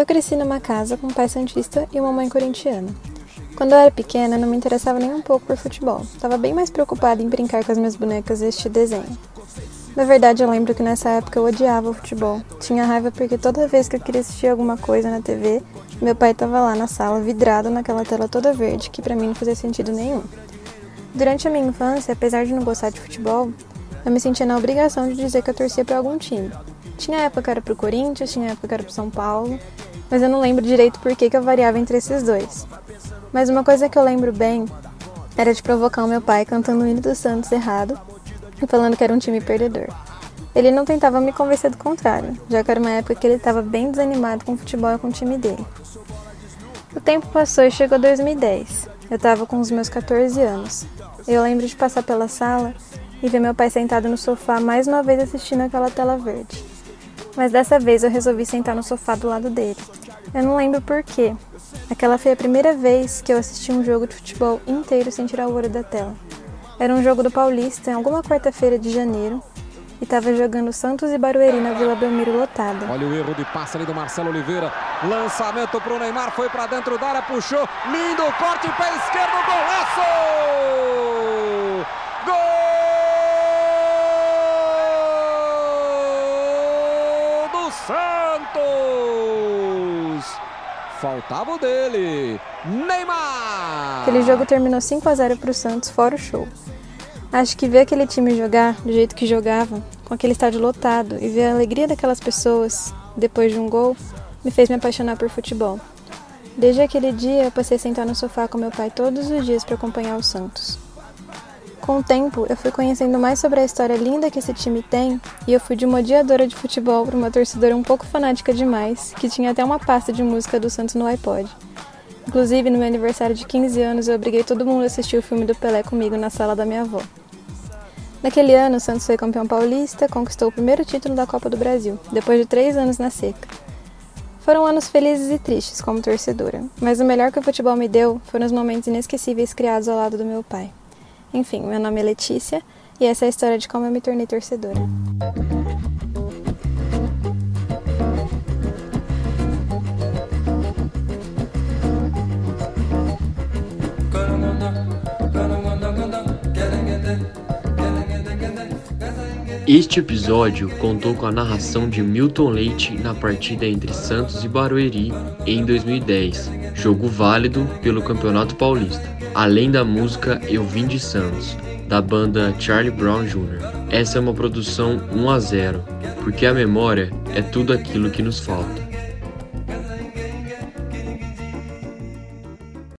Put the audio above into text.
Eu cresci numa casa com um pai santista e uma mãe corintiana. Quando eu era pequena, não me interessava nem um pouco por futebol. Estava bem mais preocupada em brincar com as minhas bonecas e este desenho. Na verdade, eu lembro que nessa época eu odiava o futebol. Tinha raiva porque toda vez que eu queria assistir alguma coisa na TV, meu pai estava lá na sala, vidrado naquela tela toda verde, que para mim não fazia sentido nenhum. Durante a minha infância, apesar de não gostar de futebol, eu me sentia na obrigação de dizer que eu torcia para algum time. Tinha época que era pro Corinthians, tinha época que era pro São Paulo, mas eu não lembro direito por que, que eu variava entre esses dois. Mas uma coisa que eu lembro bem era de provocar o meu pai cantando o hino do Santos errado e falando que era um time perdedor. Ele não tentava me convencer do contrário, já que era uma época que ele estava bem desanimado com o futebol e com o time dele. O tempo passou e chegou 2010. Eu estava com os meus 14 anos. Eu lembro de passar pela sala e ver meu pai sentado no sofá mais uma vez assistindo aquela tela verde. Mas dessa vez eu resolvi sentar no sofá do lado dele. Eu não lembro porquê, Aquela foi a primeira vez que eu assisti um jogo de futebol inteiro sem tirar o olho da tela. Era um jogo do Paulista em alguma quarta-feira de janeiro e estava jogando Santos e Barueri na Vila Belmiro lotada. Olha o erro de passe ali do Marcelo Oliveira. Lançamento para o Neymar, foi para dentro da área, puxou. Lindo corte, pé esquerdo, golaço! Gol do Santos! Faltava o dele, Neymar! Aquele jogo terminou 5 a 0 para o Santos, fora o show. Acho que ver aquele time jogar do jeito que jogava, com aquele estádio lotado, e ver a alegria daquelas pessoas depois de um gol, me fez me apaixonar por futebol. Desde aquele dia, eu passei a sentar no sofá com meu pai todos os dias para acompanhar o Santos. Com o tempo, eu fui conhecendo mais sobre a história linda que esse time tem e eu fui de uma odiadora de futebol para uma torcedora um pouco fanática demais, que tinha até uma pasta de música do Santos no iPod. Inclusive, no meu aniversário de 15 anos, eu obriguei todo mundo a assistir o filme do Pelé comigo na sala da minha avó. Naquele ano, o Santos foi campeão paulista, conquistou o primeiro título da Copa do Brasil, depois de três anos na seca. Foram anos felizes e tristes como torcedora, mas o melhor que o futebol me deu foram os momentos inesquecíveis criados ao lado do meu pai. Enfim, meu nome é Letícia e essa é a história de como eu me tornei torcedora. Este episódio contou com a narração de Milton Leite na partida entre Santos e Barueri em 2010, jogo válido pelo Campeonato Paulista além da música Eu Vim de Santos, da banda Charlie Brown Jr. Essa é uma produção 1 a 0, porque a memória é tudo aquilo que nos falta.